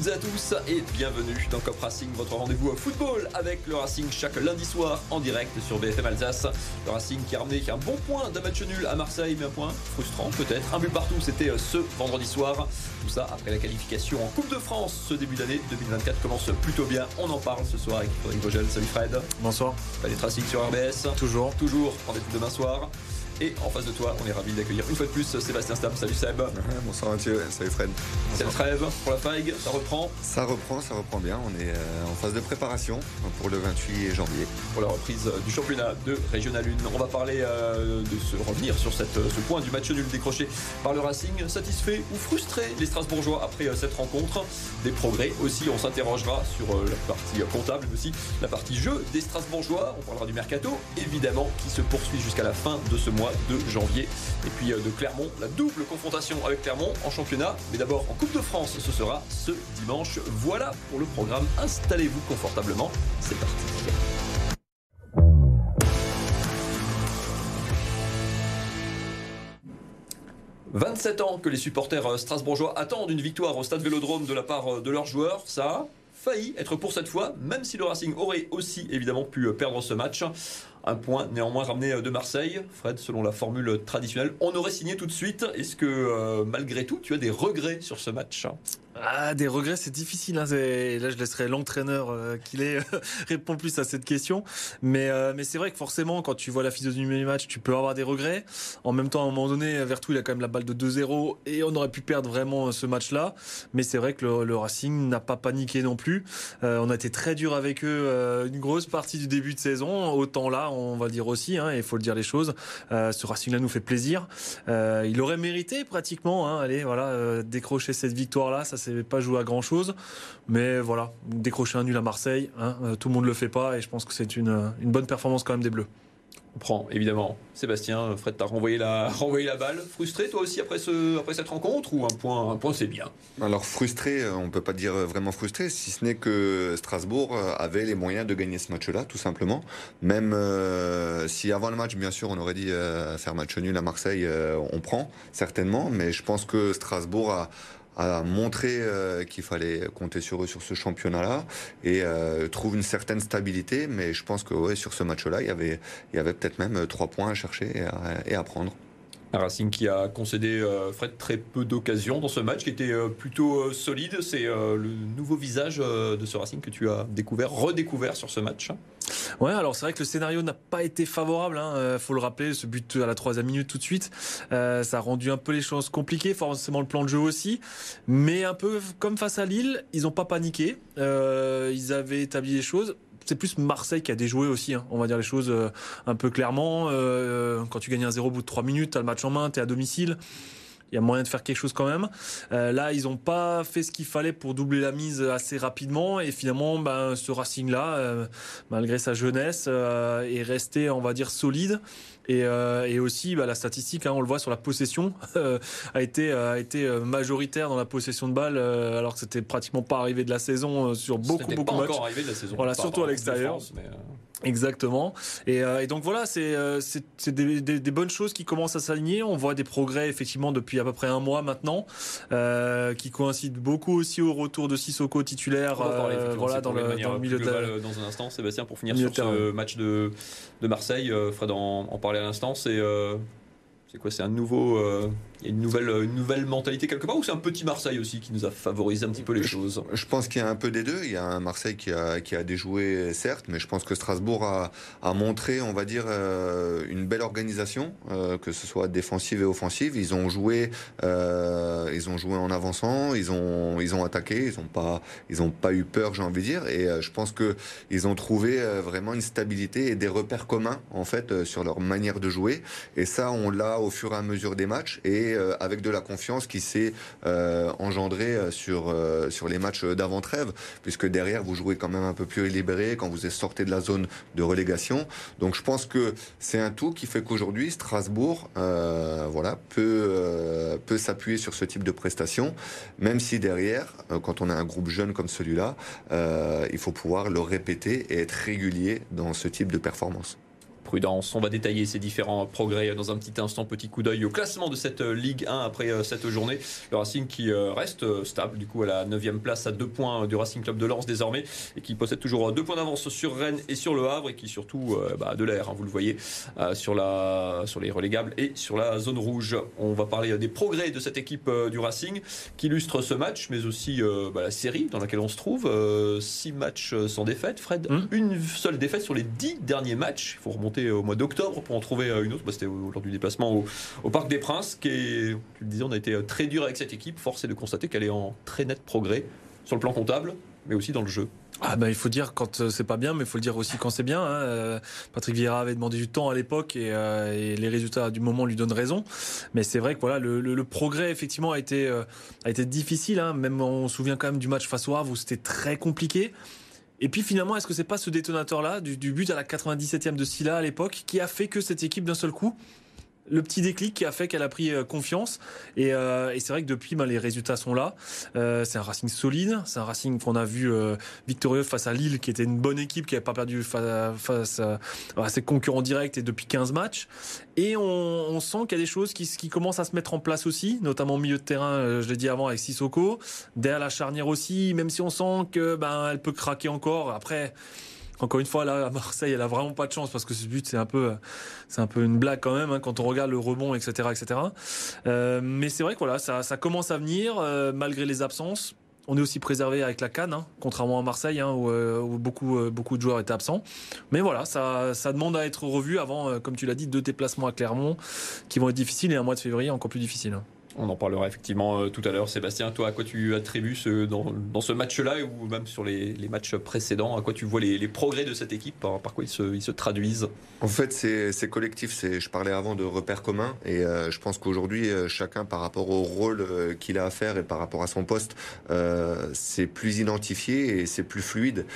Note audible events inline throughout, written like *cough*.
toutes et à tous et bienvenue dans Cop Racing, votre rendez-vous au football avec le Racing chaque lundi soir en direct sur BFM Alsace. Le Racing qui a ramené un bon point d'un match nul à Marseille, mais un point frustrant peut-être. Un but partout, c'était euh, ce vendredi soir. Tout ça après la qualification en Coupe de France. Ce début d'année 2024 commence plutôt bien. On en parle ce soir avec Frédéric Vogel. Salut Fred. Bonsoir. Palais Racing sur RBS. Toujours. Toujours. Rendez-vous demain soir. Et en face de toi, on est ravi d'accueillir une fois de plus Sébastien Stam. Salut Seb. Bonsoir Mathieu, salut Fred. C'est la trêve pour la Fague, ça reprend Ça reprend, ça reprend bien. On est euh, en phase de préparation pour le 28 janvier. Pour la reprise du championnat de Régional 1. On va parler euh, de se revenir sur cette, ce point du match nul décroché par le Racing. Satisfait ou frustré les Strasbourgeois après euh, cette rencontre? Des progrès aussi. On s'interrogera sur la partie comptable, mais aussi la partie jeu des Strasbourgeois. On parlera du mercato, évidemment, qui se poursuit jusqu'à la fin de ce mois de janvier. Et puis euh, de Clermont, la double confrontation avec Clermont en championnat. Mais d'abord en Coupe de France, ce sera ce dimanche. Voilà pour le programme. Installez-vous confortablement. C'est parti. 27 ans que les supporters euh, strasbourgeois attendent une victoire au stade Vélodrome de la part euh, de leurs joueurs. Ça a failli être pour cette fois, même si le Racing aurait aussi évidemment pu perdre ce match. Un point néanmoins ramené euh, de Marseille. Fred, selon la formule traditionnelle, on aurait signé tout de suite. Est-ce que euh, malgré tout, tu as des regrets sur ce match ah, des regrets, c'est difficile. Hein. Là, je laisserai l'entraîneur euh, qu'il *laughs* répondre plus à cette question. Mais, mais c'est vrai que forcément, quand tu vois la physionomie du match, tu peux avoir des regrets. En même temps, à un moment donné, Vertou, il a quand même la balle de 2-0 et on aurait pu perdre vraiment ce match-là. Mais c'est vrai que le, Racing n'a pas paniqué non plus. on a été très dur avec eux une grosse partie du début de saison. Autant là, on va le dire aussi, hein, il faut le dire les choses. Euh, ce Racing-là nous fait plaisir. Euh, il aurait mérité pratiquement, hein, voilà, euh, décrocher cette victoire-là. Ça s'est pas joué à grand-chose, mais voilà, décrocher un nul à Marseille, hein, tout le monde le fait pas, et je pense que c'est une, une bonne performance quand même des Bleus. On prend, évidemment. Sébastien, Fred t'a *laughs* renvoyé la, balle. Frustré, toi aussi, après cette rencontre Ou un point, un point c'est bien? Alors, frustré, on ne peut pas dire vraiment frustré, si ce n'est que Strasbourg avait les moyens de gagner ce match-là, tout simplement. Même euh, si avant le match, bien sûr, on aurait dit euh, faire match nul à Marseille, euh, on prend, certainement. Mais je pense que Strasbourg a a montré euh, qu'il fallait compter sur eux sur ce championnat-là et euh, trouve une certaine stabilité. Mais je pense que ouais, sur ce match-là, il y avait, il y avait peut-être même euh, trois points à chercher et à, prendre. Un Racing qui a concédé, Fred, très peu d'occasions dans ce match, qui était plutôt solide. C'est le nouveau visage de ce Racing que tu as découvert, redécouvert sur ce match. Ouais, alors c'est vrai que le scénario n'a pas été favorable. Hein, faut le rappeler, ce but à la troisième minute tout de suite, ça a rendu un peu les choses compliquées. Forcément le plan de jeu aussi, mais un peu comme face à Lille, ils n'ont pas paniqué. ils avaient établi les choses c'est plus Marseille qui a déjoué aussi, hein. on va dire les choses euh, un peu clairement. Euh, quand tu gagnes un 0 au bout de 3 minutes, tu as le match en main, tu es à domicile. Il y a moyen de faire quelque chose quand même. Euh, là, ils n'ont pas fait ce qu'il fallait pour doubler la mise assez rapidement. Et finalement, ben, ce Racing-là, malgré sa jeunesse, est resté, on va dire, solide. Et, aussi, bah, la statistique, hein, on le voit sur la possession, a été, a été majoritaire dans la possession de balles, alors que c'était pratiquement pas arrivé de la saison sur beaucoup, beaucoup de matchs. encore arrivé de la saison. Voilà, surtout à l'extérieur. Exactement. Et, euh, et, donc voilà, c'est euh, des, des, des, bonnes choses qui commencent à s'aligner. On voit des progrès effectivement depuis à peu près un mois maintenant, euh, qui coïncident beaucoup aussi au retour de Sissoko titulaire. Euh, voilà dans le, dans le, milieu de la... dans un instant, Sébastien, pour finir sur ce match de, de Marseille. Fred en, en parlait à l'instant. C'est quoi? C'est un nouveau il y a une nouvelle, une nouvelle mentalité quelque part ou c'est un petit Marseille aussi qui nous a favorisé un petit peu les choses? Je pense qu'il y a un peu des deux. Il y a un Marseille qui a, qui a déjoué, certes, mais je pense que Strasbourg a, a montré, on va dire, euh, une belle organisation, euh, que ce soit défensive et offensive. Ils ont joué, euh, ils ont joué en avançant, ils ont, ils ont attaqué, ils n'ont pas, ils ont pas eu peur, j'ai envie de dire. Et je pense que ils ont trouvé vraiment une stabilité et des repères communs en fait sur leur manière de jouer. Et ça, on l'a au fur et à mesure des matchs. Et euh, avec de la confiance qui s'est euh, engendrée euh, sur, sur les matchs d'avant-trêve, puisque derrière, vous jouez quand même un peu plus libéré quand vous êtes sorti de la zone de relégation. Donc je pense que c'est un tout qui fait qu'aujourd'hui, Strasbourg voilà, peut, peut s'appuyer sur ce type de prestations, même si derrière, quand on a un groupe jeune comme celui-là, il faut pouvoir le répéter et être régulier dans ce type de performance prudence. On va détailler ces différents progrès dans un petit instant. Petit coup d'œil au classement de cette Ligue 1 après cette journée. Le Racing qui reste stable du coup à la 9 place à deux points du Racing Club de Lens désormais et qui possède toujours deux points d'avance sur Rennes et sur le Havre et qui surtout bah, de l'air, hein, vous le voyez, sur, la, sur les relégables et sur la zone rouge. On va parler des progrès de cette équipe du Racing qui illustre ce match mais aussi bah, la série dans laquelle on se trouve. six matchs sans défaite. Fred, hum. une seule défaite sur les dix derniers matchs. Il faut remonter au mois d'octobre pour en trouver une autre. Bah, C'était lors du déplacement au, Parc des Princes. Tu le disais, on a été très dur avec cette équipe. Force est de constater qu'elle est en très net progrès sur le plan comptable, mais aussi dans le jeu. Ah ben, il faut dire quand euh, c'est pas bien, mais il faut le dire aussi quand c'est bien. Hein. Euh, Patrick Vieira avait demandé du temps à l'époque et, euh, les résultats du moment lui donnent raison. Mais c'est vrai que voilà, le, le, progrès effectivement a été a été difficile. Hein. Même on se souvient quand même du match face au Havre où c'était très compliqué. Et puis finalement, est-ce que c'est pas ce détonateur-là du, but à la 97e de Silla à l'époque qui a fait que cette équipe d'un seul coup le petit déclic qui a fait qu'elle a pris euh, confiance. Euh, et, c'est vrai que depuis, ben, les résultats sont là. Euh, c'est un Racing solide. C'est un Racing qu'on a vu victorieux face à Lille, qui était une bonne équipe, qui n'avait pas perdu face, à, ses concurrents directs et depuis 15 matchs. Et on, sent qu'il y a des choses qui, qui, commencent à se mettre en place aussi, notamment au milieu de terrain, je l'ai dit avant, avec Sissoko. Derrière la charnière aussi, même si on sent que ben, elle peut craquer encore. Après encore une fois, là, à Marseille, elle a vraiment pas de chance parce que ce but, c'est un peu, c'est un peu une blague quand même hein, quand on regarde le rebond, etc., etc. Euh, mais c'est vrai que voilà, ça, commence à venir euh, malgré les absences. On est aussi préservé avec la Cannes, hein, contrairement à Marseille hein, où, euh, beaucoup, beaucoup de joueurs étaient absents. Mais voilà, ça, ça demande à être revu avant, comme tu l'as dit, deux déplacements à Clermont qui vont être difficiles et un mois de février encore plus difficile. On en parlera effectivement euh, tout à l'heure. Sébastien, toi, à quoi tu attribues ce, dans, ce match-là ou même sur les, matchs précédents? À quoi tu vois les, progrès de cette équipe? Par, quoi ils se, ils se traduisent? En fait, c'est collectif. Je parlais avant de repères communs et euh, je pense qu'aujourd'hui, euh, chacun, par rapport au rôle qu'il a à faire et par rapport à son poste, c'est plus identifié et c'est plus fluide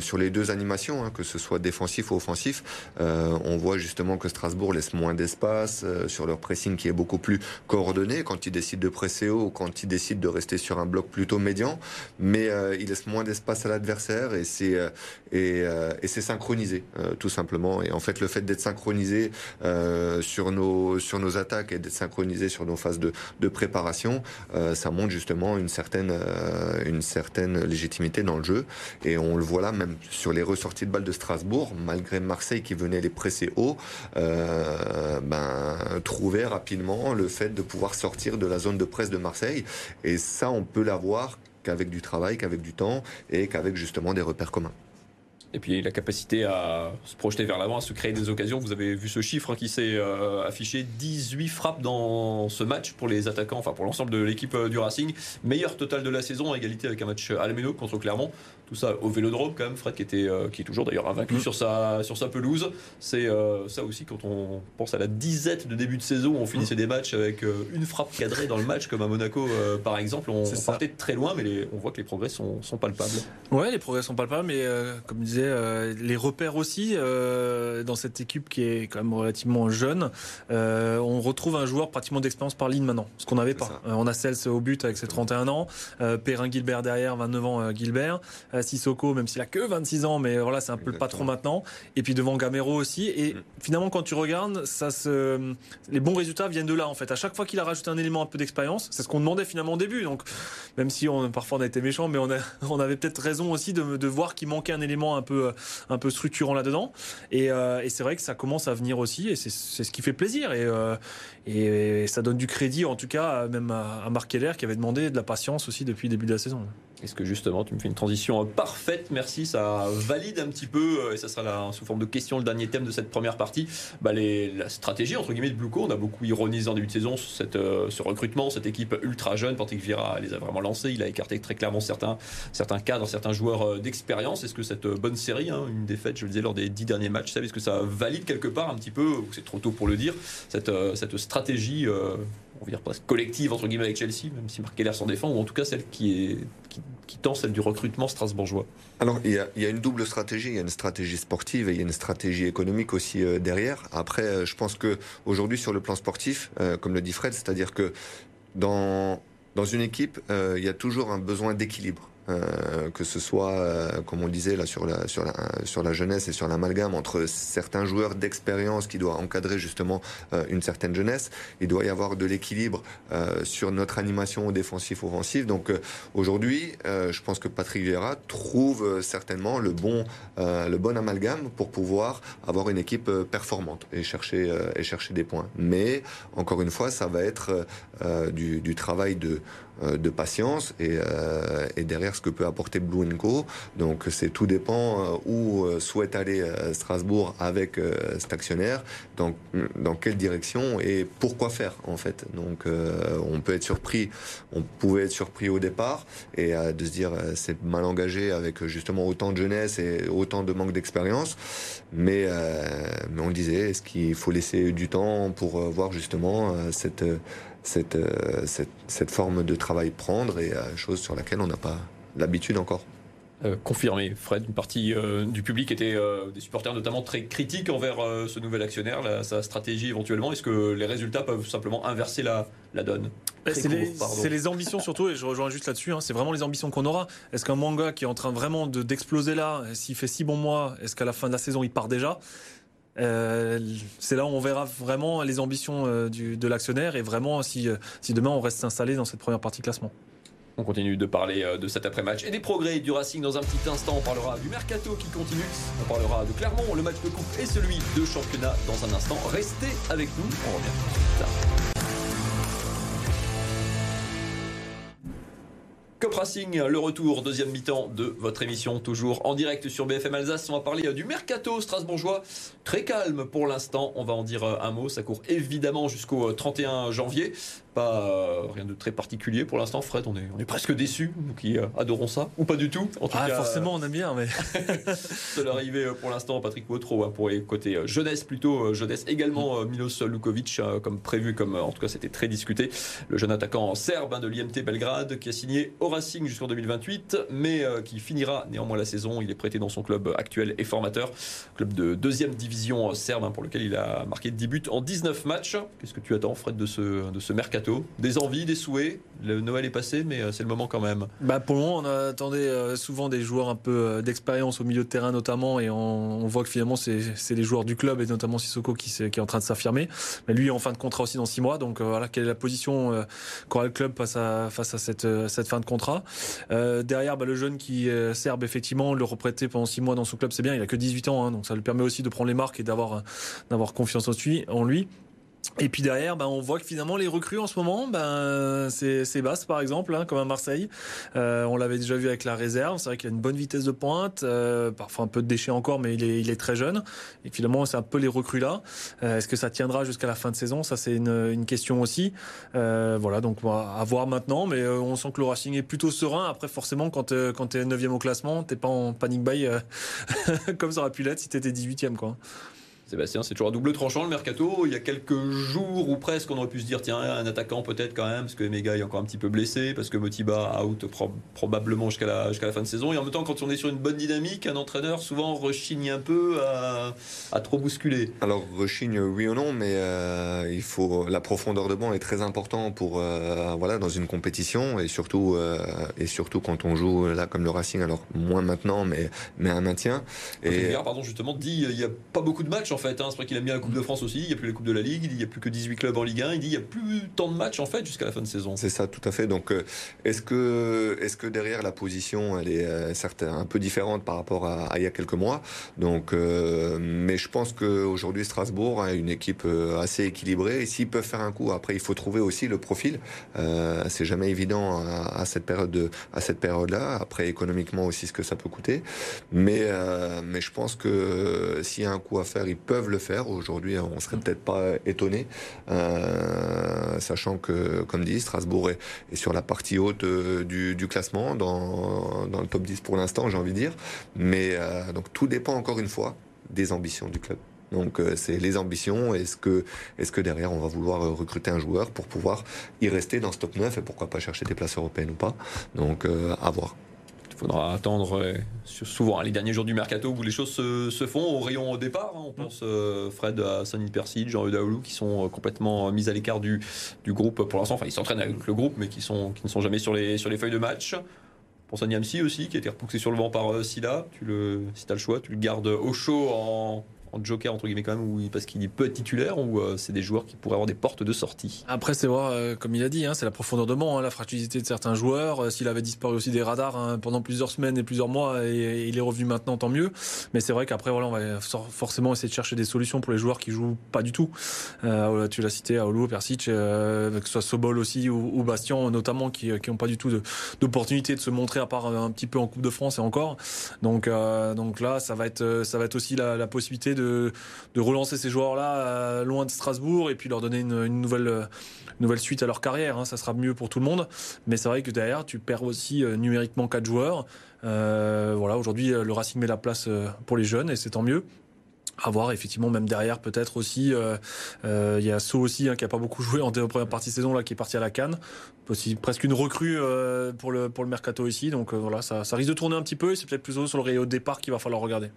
sur les deux animations, hein, que ce soit défensif ou offensif. on voit justement que Strasbourg laisse moins d'espace sur leur pressing qui est beaucoup plus coordonné quand il décide de presser haut ou quand il décide de rester sur un bloc plutôt médian, mais euh, il laisse moins d'espace à l'adversaire et c'est euh, euh, et, c'est synchronisé tout simplement. Et en fait, le fait d'être synchronisé sur nos sur nos attaques et d'être synchronisé sur nos phases de, de préparation, ça montre justement une certaine une certaine légitimité dans le jeu. Et on le voit là même sur les ressorties de balles de Strasbourg, malgré Marseille qui venait les presser haut, ben trouver rapidement le fait de pouvoir sortir de la zone de presse de Marseille. Et ça, on peut l'avoir qu'avec du travail, qu'avec du temps et qu'avec justement des repères communs. Et puis la capacité à se projeter vers l'avant, à se créer des occasions. Vous avez vu ce chiffre hein, qui s'est euh, affiché 18 frappes dans ce match pour les attaquants, enfin pour l'ensemble de l'équipe euh, du Racing. Meilleur total de la saison, à égalité avec un match à la contre Clermont. Tout ça au Vélodrome quand même. Fred qui était, euh, qui est toujours d'ailleurs invaincu mm. sur sa sur sa pelouse. C'est ça aussi quand on pense à la disette de début de saison, où on finissait mm. des matchs avec une frappe cadrée dans le match comme à Monaco par exemple. On, partait de très loin, mais on voit que les progrès sont, sont palpables. Ouais, les progrès sont palpables, mais comme disait euh, les repères aussi euh, dans cette équipe qui est quand même relativement jeune. Euh, on retrouve un joueur pratiquement d'expérience par ligne maintenant, ce qu'on n'avait pas. on a Cels au but avec ses 31 ans, Perrin Gilbert derrière, 29 ans Gilbert, Sissoko même s'il a que 26 ans, mais voilà c'est un peu le patron maintenant. Et puis devant Gamero aussi. Et mm. finalement quand tu regardes, ça se... les bons résultats viennent de là en fait. À chaque fois qu'il a rajouté un élément un peu d'expérience, c'est ce qu'on demandait finalement au début. Donc même si on, parfois on a été méchant, mais on, a, *laughs* on avait peut-être raison aussi de, de voir qu'il manquait un élément un peu un peu structurant là-dedans. Euh, et, c'est vrai que ça commence à venir aussi, et c'est ce qui fait plaisir. Et, euh, et, ça donne du crédit, en tout cas, même à, à Marc Keller qui avait demandé de la patience aussi depuis le début de la saison. Est-ce que justement tu me fais une transition parfaite? Merci, ça valide un petit peu, euh, et ça sera sous forme de question le dernier thème de cette première partie, bah la stratégie entre guillemets de Bluco. On a beaucoup ironisé en début de saison cette, ce recrutement, cette équipe ultra jeune. Patrick Vieira les a vraiment lancés, il a écarté très clairement certains, certains cadres, certains joueurs d'expérience. Est-ce que cette bonne série, hein, une défaite, je le disais, lors des dix derniers matchs, est-ce que ça valide quelque part un petit peu, c'est trop tôt pour le dire, cette, stratégie euh, on va dire collective entre guillemets avec Chelsea, même si Marc Keller s'en défend, ou en tout cas celle qui, est, qui, tend celle du recrutement strasbourgeois Alors il y, a, une double stratégie, il y a une stratégie sportive et il y a une stratégie économique aussi euh, derrière. Après, euh, je pense que aujourd'hui sur le plan sportif, comme le dit Fred, c'est-à-dire que dans, dans une équipe, il y a toujours un besoin d'équilibre. Que ce soit, comme on disait là sur la, sur la, jeunesse et sur l'amalgame entre certains joueurs d'expérience qui doivent encadrer justement une certaine jeunesse. Il doit y avoir de l'équilibre sur notre animation défensif-offensif. Donc aujourd'hui, je pense que Patrick Vieira trouve certainement le bon, le bon amalgame pour pouvoir avoir une équipe performante et chercher, et chercher des points. Mais encore une fois, ça va être du, du travail de, euh, de patience et, euh, et, derrière que peut apporter Blue Co. Donc c'est tout dépend euh, où souhaite aller Strasbourg avec cet actionnaire, dans, dans quelle direction et pourquoi faire en fait. Donc on peut être surpris, on pouvait être surpris au départ et de se dire c'est mal engagé avec justement autant de jeunesse et autant de manque d'expérience. Mais, mais on disait est-ce qu'il faut laisser du temps pour voir justement cette cette, euh, cette, forme de travail prendre et euh, chose sur laquelle on n'a pas l'habitude encore. Euh, confirmé, Fred, une partie du public était des supporters notamment très critiques envers ce nouvel actionnaire, sa stratégie éventuellement. Est-ce que les résultats peuvent simplement inverser la, la donne? C'est les, les, ambitions surtout, et je rejoins juste là-dessus, hein, c'est vraiment les ambitions qu'on aura. Est-ce qu'un manga qui est en train vraiment d'exploser là, s'il fait six bons mois, est-ce qu'à la fin de la saison il part déjà? Euh, c'est là où on verra vraiment les ambitions euh, de l'actionnaire et vraiment si, euh, si demain on reste installé dans cette première partie classement. On continue de parler de cet après-match et des progrès du Racing dans un petit instant. On parlera du mercato qui continue. On parlera de Clermont, le match de coupe et celui de championnat dans un instant. Restez avec nous. On revient tout de suite. Racing, le retour, deuxième mi-temps de votre émission, toujours en direct sur BFM Alsace. On va parler euh, du mercato strasbourgeois, très calme pour l'instant. On va en dire euh, un mot. Ça court évidemment jusqu'au 31 euh, janvier. Pas euh, rien de très particulier pour l'instant, Fred. On est, on est presque déçus, nous qui euh, adorons ça, ou pas du tout. En tout ah, cas, forcément, on aime bien, mais. *laughs* de l'arrivée euh, pour l'instant, Patrick Wotro, hein, pour les côtés jeunesse plutôt, jeunesse également, Milos Lukovic, comme prévu, comme en tout cas c'était très discuté. Le jeune attaquant serbe hein, de l'IMT Belgrade qui a signé au Racing jusqu'en 2028, mais qui finira néanmoins la saison. Il est prêté dans son club actuel et formateur, club de deuxième division serbe, hein, pour lequel il a marqué 10 buts en 19 matchs. Qu'est-ce que tu attends, Fred, de ce, de ce mercato? Des envies, des souhaits. Le Noël est passé, mais euh, c'est le moment quand même. Bah pour le moment, on attendait euh, souvent des joueurs un peu euh, d'expérience au milieu de terrain notamment, et on, voit que finalement c'est les joueurs du club et notamment Sissoko qui, qui est en train de s'affirmer. Mais lui est en fin de contrat aussi dans six mois, donc voilà quelle est la position qu'aura le club face à face à cette cette fin de contrat. derrière, bah, le jeune qui serbe effectivement le reprêter pendant six mois dans son club, c'est bien. Il a que 18 ans, hein, donc ça lui permet aussi de prendre les marques et d'avoir confiance en lui. Et puis derrière, ben, on voit que finalement les recrues en ce moment, ben, c'est Basse par exemple, hein, comme à Marseille. Euh, on l'avait déjà vu avec la réserve. C'est vrai qu'il a une bonne vitesse de pointe, euh, parfois un peu de déchets encore, mais il est, il est très jeune. Et finalement, c'est un peu les recrues là. Euh, Est-ce que ça tiendra jusqu'à la fin de saison? Ça, c'est une, une, question aussi. Euh, voilà, donc à voir maintenant. Mais euh, on sent que le Racing est plutôt serein. Après, forcément, quand, euh, quand tu es 9 au classement, t'es pas en panic buy *laughs* comme ça aurait pu l'être si tu étais 18e. Quoi. Sébastien, c'est toujours un double tranchant le mercato. Il y a quelques jours ou presque, on aurait pu se dire tiens, un attaquant peut-être quand même, parce que Mega est encore un petit peu blessé, parce que Motiba out probablement jusqu'à la, la fin de saison. Et en même temps, quand on est sur une bonne dynamique, un entraîneur souvent rechigne un peu à, à trop bousculer. Alors rechigne oui ou non, mais euh, il faut la profondeur de banc est très important pour euh, voilà dans une compétition et surtout euh, et surtout quand on joue là comme le Racing. Alors moins maintenant, mais mais un maintien. Et pardon justement dit il n'y a pas beaucoup de matchs en fait. Hein. C'est vrai qu'il aime bien la Coupe de France aussi. Il n'y a plus la Coupe de la Ligue. Il n'y a plus que 18 clubs en Ligue 1. Il dit il n'y a plus tant de matchs en fait jusqu'à la fin de saison. C'est ça, tout à fait. Donc, euh, est-ce que, est-ce que derrière la position, elle est euh, certes un peu différente par rapport à, il y a quelques mois. Donc, euh, mais je pense qu'aujourd'hui Strasbourg a une équipe assez équilibrée. Et s'ils peuvent faire un coup, après il faut trouver aussi le profil. c'est jamais évident à, à cette période-là. Après économiquement aussi ce que ça peut coûter. Mais, mais je pense que s'il y a un coup à faire, il peuvent le faire. Aujourd'hui, on serait peut-être pas étonné, euh, sachant que, comme dit, Strasbourg est, sur la partie haute euh, du, classement, dans, le top 10 pour l'instant, j'ai envie de dire. Mais euh, donc tout dépend encore une fois des ambitions du club. Donc c'est les ambitions. Est-ce que, est-ce que derrière on va vouloir recruter un joueur pour pouvoir y rester dans ce top 9 et pourquoi pas chercher des places européennes ou pas Donc à voir faudra attendre euh, souvent hein, les derniers jours du mercato où les choses se, font au rayon au départ. Hein. on pense euh, Fred à Sonny Percy, Jean Eudaoulou qui sont euh, complètement mis à l'écart du, du groupe pour l'instant. Enfin, ils s'entraînent avec le groupe, mais qui, sont, qui ne sont jamais sur les, sur les feuilles de match. Pense à Niamsi aussi, qui a été repoussé sur le banc par Silla. Tu le, si tu as le choix, tu le gardes au chaud en en joker entre guillemets quand même ou parce qu'il peut être titulaire ou euh, c'est des joueurs qui pourraient avoir des portes de sortie? Après c'est voir euh, comme il a dit hein, c'est la profondeur de banc, hein, la fragilité de certains joueurs. Euh, s'il avait disparu aussi des radars hein, pendant plusieurs semaines et plusieurs mois et, il est revenu maintenant tant mieux. Mais c'est vrai qu'après voilà on va forcément essayer de chercher des solutions pour les joueurs qui jouent pas du tout. tu l'as cité Aoulou, Persic, que ce soit Sobol aussi ou, ou Bastien notamment qui qui ont pas du tout d'opportunité de, se montrer à part un petit peu en Coupe de France et encore. Donc donc là ça va être ça va être aussi la, la possibilité de, relancer ces joueurs-là euh, loin de Strasbourg et puis leur donner une, nouvelle, euh, nouvelle suite à leur carrière. Hein. Ça sera mieux pour tout le monde. Mais c'est vrai que derrière, tu perds aussi euh, numériquement quatre joueurs. voilà, aujourd'hui, le Racing met la place pour les jeunes et c'est tant mieux à voir effectivement même derrière peut-être aussi il y a So aussi hein, qui a pas beaucoup *laughs* joué en première partie de saison là qui est parti à la aussi presque une recrue pour le pour le mercato ici donc voilà ça, ça risque de tourner un petit peu et c'est peut-être plus sur le rayon de départ qu'il va falloir regarder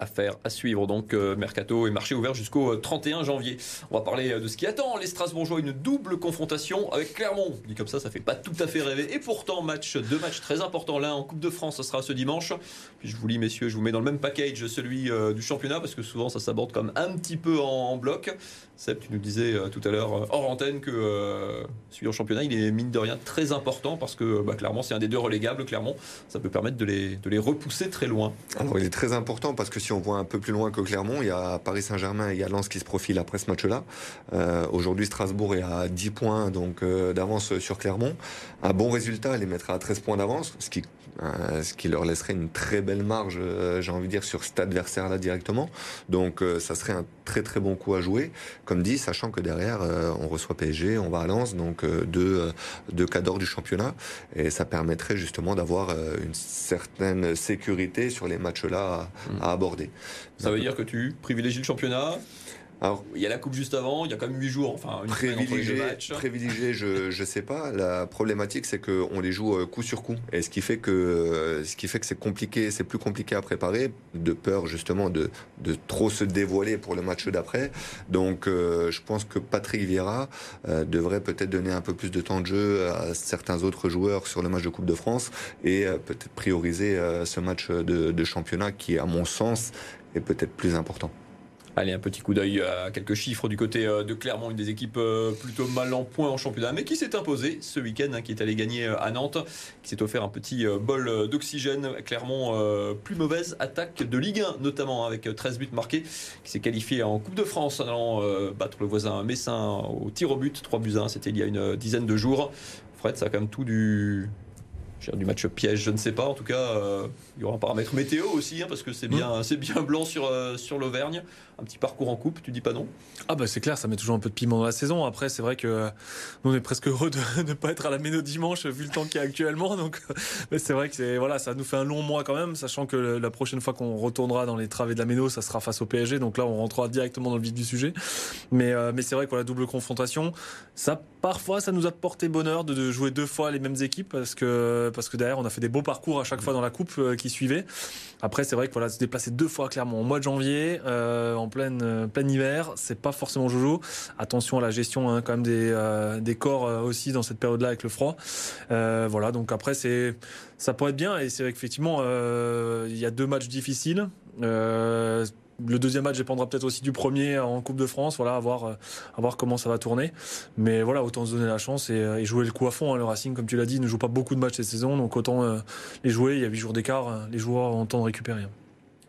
affaire à suivre. Donc euh, mercato et marché ouvert jusqu'au 31 euh, janvier. On va parler euh, de ce qui attend les Strasbourgeois, une double confrontation avec Clermont. Dit comme ça, ça fait pas tout à fait rêver. Et pourtant, match, deux matchs très importants. L'un en Coupe de France, ce sera ce dimanche. Puis je vous lis, messieurs, je vous mets dans le même package celui du championnat parce que souvent ça s'aborde comme un petit peu en, bloc. Seb, tu nous disais tout à l'heure hors antenne que celui en championnat, il est mine de rien très important parce que bah, clairement, c'est un des deux relégables. Clermont, ça peut permettre de les, de les repousser très loin. Alors, il est très important parce que si on voit un peu plus loin que Clermont, il y a Paris Saint-Germain et il y a Lens qui se profilent après ce match-là. Euh, aujourd'hui, Strasbourg est à 10 points donc euh, d'avance sur Clermont. Un bon résultat les mettra à 13 points d'avance, ce qui euh, ce qui leur laisserait une très belle marge, j'ai envie de dire, sur cet adversaire-là directement. Donc, ça serait un très très bon coup à jouer. Comme dit, sachant que derrière, on reçoit PSG, on va à Lens, donc deux, deux cadors du championnat, et ça permettrait justement d'avoir une certaine sécurité sur les matchs-là à, à aborder. Ça veut dire que tu privilégies le championnat? Alors, il y a la coupe juste avant, il y a quand même 8 jours, enfin une privilégié, privilégié, je je sais pas. La problématique c'est qu'on les joue euh, coup sur coup, et ce qui fait que euh, ce qui fait que c'est compliqué, c'est plus compliqué à préparer, de peur justement de de trop se dévoiler pour le match d'après. Donc, euh, je pense que Patrick Vieira devrait peut-être donner un peu plus de temps de jeu à certains autres joueurs sur le match de Coupe de France et peut-être prioriser ce match de, de championnat qui, à mon sens, est peut-être plus important. Allez, un petit coup d'œil à quelques chiffres du côté euh, de Clermont, une des équipes euh, plutôt mal en point en championnat, mais qui s'est imposée ce week-end, hein, qui est allé gagner euh, à Nantes, qui s'est offert un petit bol d'oxygène. Clermont, plus mauvaise attaque de Ligue 1, notamment avec 13 buts marqués, qui s'est qualifié en Coupe de France en allant battre le voisin Messin au tir au but, 3 buts 1, c'était il y a une dizaine de jours. Fred, ça a quand même tout du, du match piège, je ne sais pas. En tout cas, euh, il y aura un paramètre météo aussi, hein, parce que c'est bien, mmh. c'est bien blanc sur, euh, sur l'Auvergne. Un petit parcours en coupe, tu dis pas non? Ah bah c'est clair, ça met toujours un peu de piment dans la saison. Après, c'est vrai que euh, nous on est presque heureux de *laughs* ne pas être à la Méno dimanche vu le temps qu'il y a actuellement. Donc, mais c'est vrai que voilà, ça nous fait un long mois quand même, sachant que la prochaine fois qu'on retournera dans les travées de la Méno, ça sera face au PSG. Donc là, on rentrera directement dans le vif du sujet. Mais mais c'est vrai que la double confrontation, ça parfois ça nous a porté bonheur de, jouer deux fois les mêmes équipes parce que parce que derrière, on a fait des beaux parcours à chaque fois dans la coupe euh, qui suivait. Après, c'est vrai que voilà, se déplacer deux fois clairement au mois de janvier, euh, en pleine euh, plein hiver, c'est pas forcément jojo. Attention à la gestion hein, quand même des, des corps aussi dans cette période-là avec le froid. voilà, donc après c'est ça pourrait être bien et c'est vrai qu'effectivement il y a deux matchs difficiles le deuxième match dépendra peut-être aussi du premier en Coupe de France. Voilà, à voir, euh, comment ça va tourner. Mais voilà, autant se donner la chance et, euh, jouer le coup à fond. Hein. Le Racing, comme tu l'as dit, ne joue pas beaucoup de matchs cette saison, donc autant euh, les jouer. Il y a 8 jours d'écart, les joueurs ont le temps de récupérer.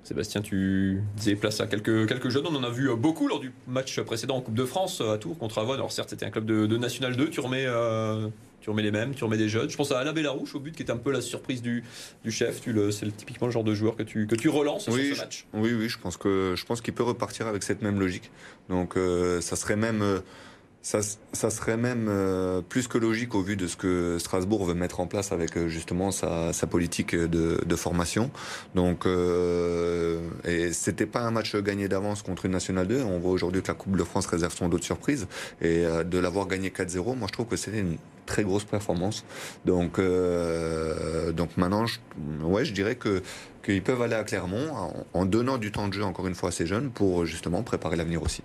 Sébastien, tu disais place à quelques, quelques jeunes. On en a vu beaucoup lors du match précédent en Coupe de France à Tours contre Avon. Alors certes, c'était un club de, National 2. Tu remets tu remets les mêmes, tu remets des jeunes. Je pense à Alain Bellarouche au but qui est un peu la surprise du, du chef. Tu le, c'est typiquement le genre de joueur que tu, que tu relances oui, sur ce match. oui, oui, je pense que je pense qu'il peut repartir avec cette même logique. Donc euh, ça serait même euh, ça, ça, serait même euh, plus que logique au vu de ce que Strasbourg veut mettre en place avec euh, justement sa, sa, politique de, de, formation. Donc, euh, et c'était pas un match gagné d'avance contre une nationale 2. On voit aujourd'hui que la Coupe de France réserve son d'autres surprises et euh, de l'avoir gagné 4-0, moi je trouve que c'était une très grosse performance. Donc, donc maintenant, je, ouais, je dirais que qu'ils peuvent aller à Clermont en, en donnant du temps de jeu encore une fois à ces jeunes pour justement préparer l'avenir aussi.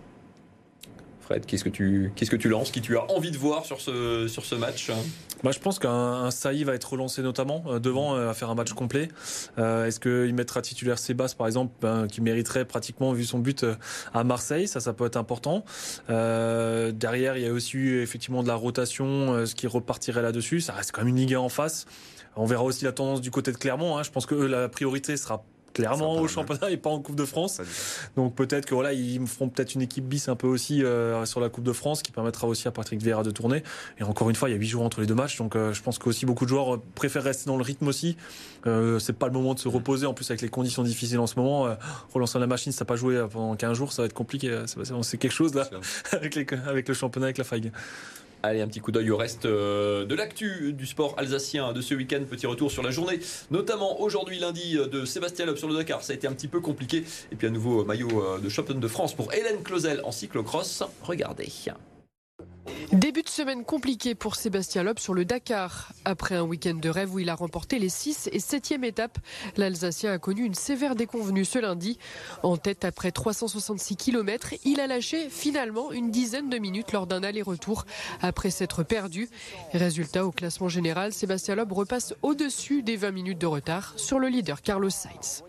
Qu'est-ce que tu, que tu lances, qui tu as envie de voir sur ce, sur ce match bah, je pense qu'un Saï va être relancé notamment euh, devant à faire un match complet. Est-ce qu'il mettra titulaire Sébastien par exemple, ben, qui mériterait pratiquement vu son but à Marseille, ça, ça peut être important. derrière, il y a aussi eu effectivement de la rotation, ce qui repartirait là-dessus. Ça reste quand même une Ligue en face. On verra aussi la tendance du côté de Clermont. Hein. Je pense que la priorité sera clairement au championnat et pas en Coupe de France. Donc peut-être que voilà, ils me feront peut-être une équipe bis un peu aussi euh, sur la Coupe de France qui permettra aussi à Patrick Vieira de tourner. Et encore une fois, il y a huit jours entre les deux matchs, donc euh, je pense qu'aussi beaucoup de joueurs euh, préfèrent rester dans le rythme aussi. Euh, c'est pas le moment de se reposer en plus avec les conditions difficiles en ce moment. relancer la machine, ça n'a pas joué pendant 15 jours, ça va être compliqué. C'est quelque chose là *laughs* avec, avec le championnat, avec la faille. Allez, un petit coup d'œil au reste euh, de l'actu du sport alsacien de ce week-end. Petit retour sur la journée, notamment aujourd'hui lundi euh, de Sébastien Loeb sur le Dakar. Ça a été un petit peu compliqué. Et puis à nouveau maillot euh, de championne de France pour Hélène Clausel en cyclocross. Regardez. Début de semaine compliqué pour Sébastien Loeb sur le Dakar. Après un week-end de rêve où il a remporté les 6 et 7e étapes, l'Alsacien a connu une sévère déconvenue ce lundi. En tête après 366 km, il a lâché finalement une dizaine de minutes lors d'un aller-retour après s'être perdu. Résultat au classement général, Sébastien Loeb repasse au-dessus des 20 minutes de retard sur le leader Carlos Sainz.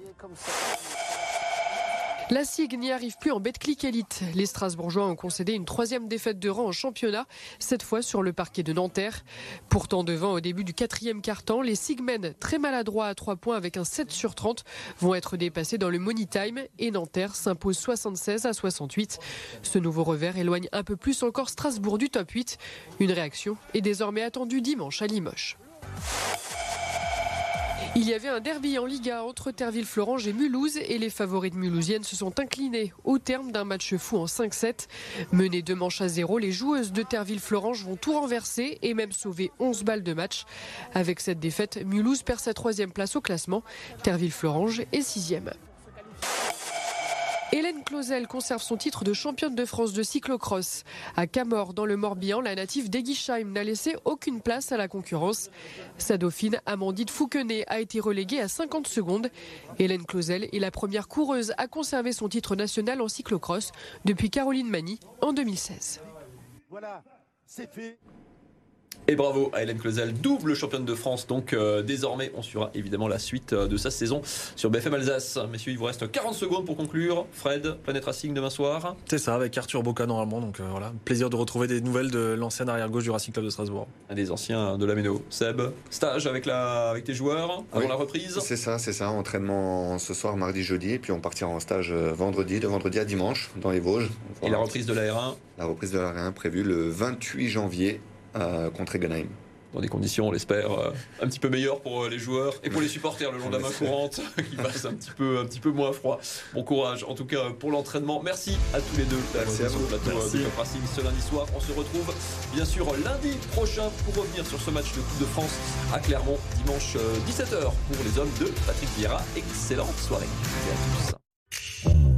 La SIG n'y arrive plus en Betclic Elite. Les Strasbourgeois ont concédé une troisième défaite de rang en championnat, cette fois sur le parquet de Nanterre. Pourtant devant au début du quatrième quart-temps, les Sigmen, très maladroits à 3 points avec un 7 sur 30, vont être dépassés dans le Money Time et Nanterre s'impose 76 à 68. Ce nouveau revers éloigne un peu plus encore Strasbourg du top 8. Une réaction est désormais attendue dimanche à Limoges. Il y avait un derby en Liga entre Terville-Florange et Mulhouse et les favoris de se sont inclinés au terme d'un match fou en 5-7. Menées deux manches à zéro, les joueuses de Terville-Florange vont tout renverser et même sauver 11 balles de match. Avec cette défaite, Mulhouse perd sa troisième place au classement. Terville-Florange est sixième. Hélène Clausel conserve son titre de championne de France de cyclocross. À Camor, dans le Morbihan, la native d'Eguisheim n'a laissé aucune place à la concurrence. Sa dauphine, Amandine Fouquenet, a été reléguée à 50 secondes. Hélène Clausel est la première coureuse à conserver son titre national en cyclocross depuis Caroline Mani en 2016. Voilà, c'est fait. Et bravo à Hélène Clausel, double championne de France. Donc euh, désormais, on suivra évidemment la suite euh, de sa saison sur BFM Alsace. Messieurs, il vous reste 40 secondes pour conclure. Fred, Planète Racing demain soir. C'est ça, avec Arthur Boca normalement. Donc euh, voilà, plaisir de retrouver des nouvelles de l'ancien arrière-gauche du Racing Club de Strasbourg. Un des anciens de la Méno. Seb, stage avec, la, avec tes joueurs avant la reprise C'est ça, c'est ça. Entraînement ce soir, mardi, jeudi. Et puis on partira en stage vendredi, de vendredi à dimanche, dans les Vosges. Et la reprise de la R1 La reprise de la R1 prévue le 28 janvier contre Egenheim dans des conditions, on l'espère, euh, un petit peu meilleures pour euh, les joueurs et pour les supporters le long de la main courante, *laughs* qui passe un petit peu, un petit peu moins froid. Bon courage, en tout cas pour l'entraînement. Merci à tous les deux. Merci à vous. Plateau euh, de Racing ce lundi soir. On se retrouve bien sûr lundi prochain pour revenir sur ce match de Coupe de France à Clermont dimanche 17h pour les hommes de Patrick Vieira. Excellente soirée à tous.